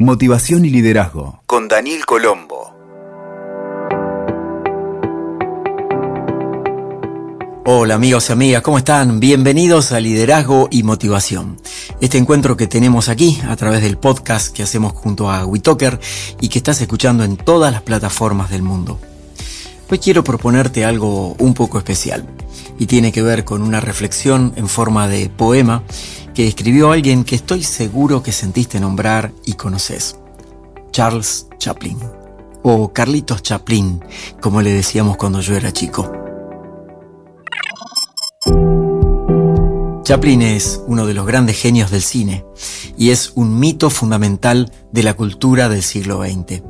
Motivación y liderazgo con Daniel Colombo. Hola amigos y amigas, ¿cómo están? Bienvenidos a Liderazgo y Motivación. Este encuentro que tenemos aquí a través del podcast que hacemos junto a Witoker y que estás escuchando en todas las plataformas del mundo. Hoy quiero proponerte algo un poco especial y tiene que ver con una reflexión en forma de poema que escribió alguien que estoy seguro que sentiste nombrar y conoces. Charles Chaplin. O Carlitos Chaplin, como le decíamos cuando yo era chico. Chaplin es uno de los grandes genios del cine y es un mito fundamental de la cultura del siglo XX.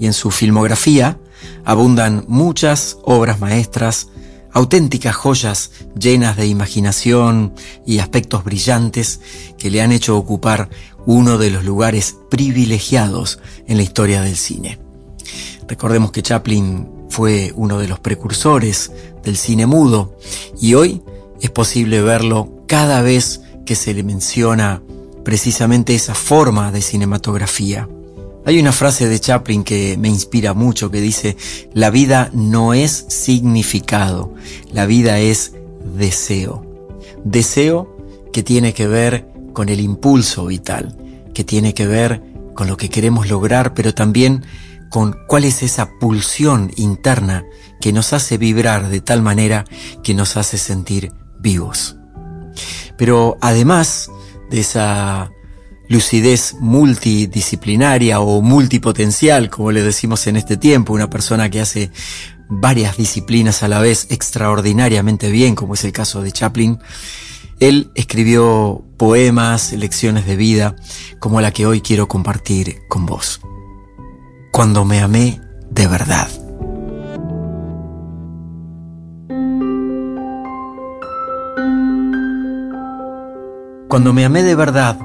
Y en su filmografía abundan muchas obras maestras auténticas joyas llenas de imaginación y aspectos brillantes que le han hecho ocupar uno de los lugares privilegiados en la historia del cine. Recordemos que Chaplin fue uno de los precursores del cine mudo y hoy es posible verlo cada vez que se le menciona precisamente esa forma de cinematografía. Hay una frase de Chaplin que me inspira mucho que dice, la vida no es significado, la vida es deseo. Deseo que tiene que ver con el impulso vital, que tiene que ver con lo que queremos lograr, pero también con cuál es esa pulsión interna que nos hace vibrar de tal manera que nos hace sentir vivos. Pero además de esa lucidez multidisciplinaria o multipotencial, como le decimos en este tiempo, una persona que hace varias disciplinas a la vez extraordinariamente bien, como es el caso de Chaplin. Él escribió poemas, lecciones de vida, como la que hoy quiero compartir con vos. Cuando me amé de verdad. Cuando me amé de verdad,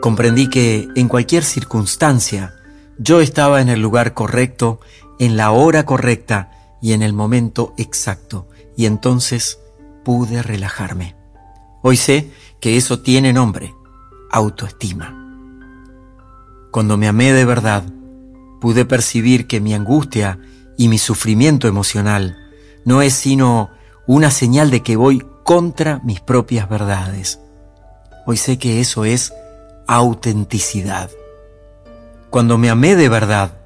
Comprendí que en cualquier circunstancia yo estaba en el lugar correcto, en la hora correcta y en el momento exacto, y entonces pude relajarme. Hoy sé que eso tiene nombre, autoestima. Cuando me amé de verdad, pude percibir que mi angustia y mi sufrimiento emocional no es sino una señal de que voy contra mis propias verdades. Hoy sé que eso es autenticidad. Cuando me amé de verdad,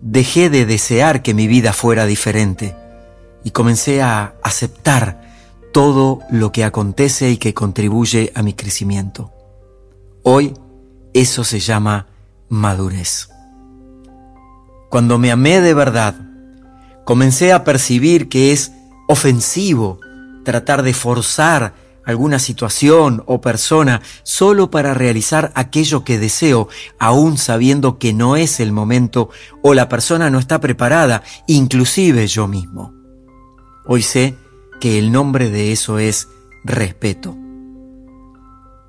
dejé de desear que mi vida fuera diferente y comencé a aceptar todo lo que acontece y que contribuye a mi crecimiento. Hoy eso se llama madurez. Cuando me amé de verdad, comencé a percibir que es ofensivo tratar de forzar alguna situación o persona solo para realizar aquello que deseo, aún sabiendo que no es el momento o la persona no está preparada, inclusive yo mismo. Hoy sé que el nombre de eso es respeto.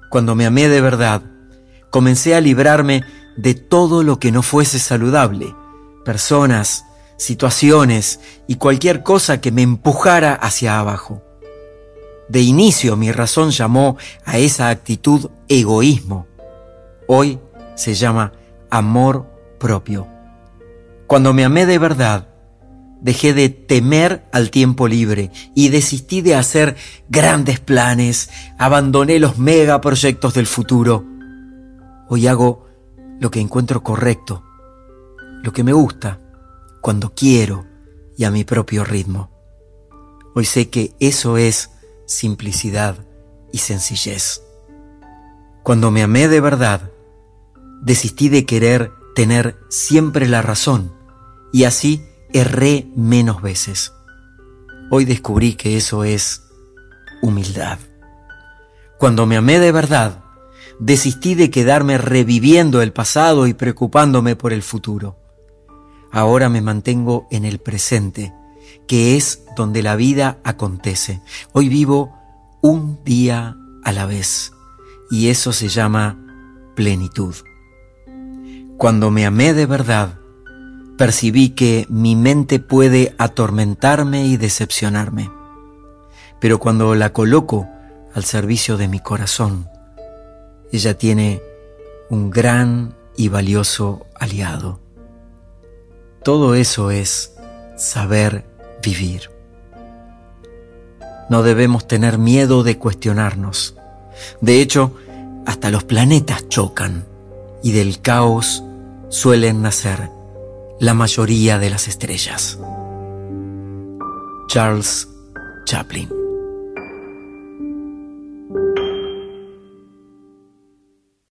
Cuando me amé de verdad, comencé a librarme de todo lo que no fuese saludable, personas, situaciones y cualquier cosa que me empujara hacia abajo. De inicio mi razón llamó a esa actitud egoísmo. Hoy se llama amor propio. Cuando me amé de verdad, dejé de temer al tiempo libre y desistí de hacer grandes planes, abandoné los megaproyectos del futuro. Hoy hago lo que encuentro correcto, lo que me gusta, cuando quiero y a mi propio ritmo. Hoy sé que eso es simplicidad y sencillez. Cuando me amé de verdad, desistí de querer tener siempre la razón y así erré menos veces. Hoy descubrí que eso es humildad. Cuando me amé de verdad, desistí de quedarme reviviendo el pasado y preocupándome por el futuro. Ahora me mantengo en el presente que es donde la vida acontece. Hoy vivo un día a la vez y eso se llama plenitud. Cuando me amé de verdad, percibí que mi mente puede atormentarme y decepcionarme, pero cuando la coloco al servicio de mi corazón, ella tiene un gran y valioso aliado. Todo eso es saber vivir. No debemos tener miedo de cuestionarnos. De hecho, hasta los planetas chocan y del caos suelen nacer la mayoría de las estrellas. Charles Chaplin